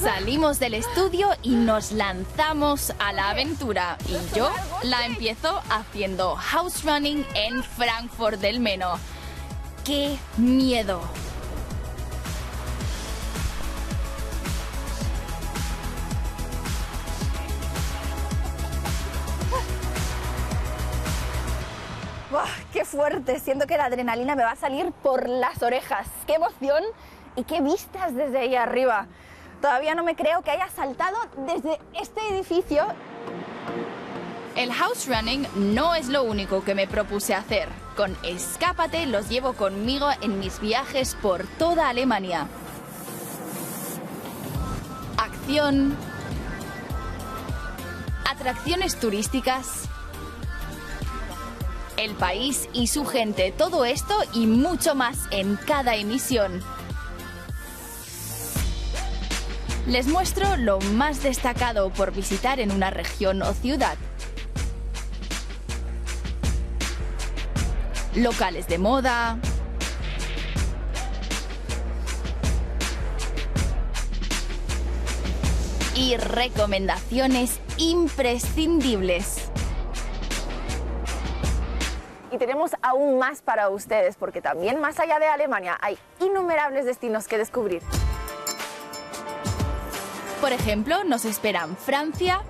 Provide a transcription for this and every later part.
Salimos del estudio y nos lanzamos a la aventura. Y yo la empiezo haciendo house running en Frankfurt del Meno. ¡Qué miedo! ¡Buah, ¡Qué fuerte! Siento que la adrenalina me va a salir por las orejas. ¡Qué emoción! Y qué vistas desde ahí arriba. Todavía no me creo que haya saltado desde este edificio. El house running no es lo único que me propuse hacer. Con Escápate los llevo conmigo en mis viajes por toda Alemania. Acción. Atracciones turísticas. El país y su gente, todo esto y mucho más en cada emisión. Les muestro lo más destacado por visitar en una región o ciudad. Locales de moda. Y recomendaciones imprescindibles. Y tenemos aún más para ustedes, porque también más allá de Alemania hay innumerables destinos que descubrir. Por ejemplo, nos esperan Francia,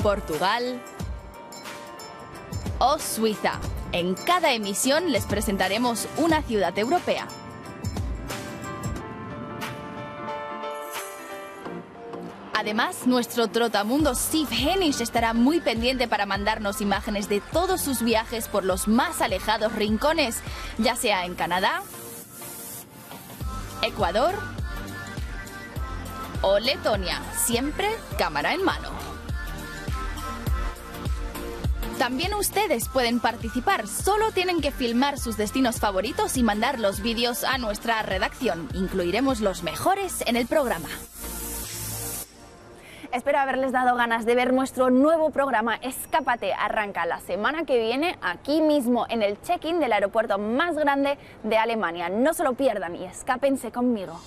Portugal o Suiza. En cada emisión les presentaremos una ciudad europea. Además, nuestro trotamundo Steve Hennish estará muy pendiente para mandarnos imágenes de todos sus viajes por los más alejados rincones, ya sea en Canadá, Ecuador o Letonia, siempre cámara en mano. También ustedes pueden participar, solo tienen que filmar sus destinos favoritos y mandar los vídeos a nuestra redacción. Incluiremos los mejores en el programa. Espero haberles dado ganas de ver nuestro nuevo programa Escápate. Arranca la semana que viene aquí mismo en el check-in del aeropuerto más grande de Alemania. No se lo pierdan y escápense conmigo.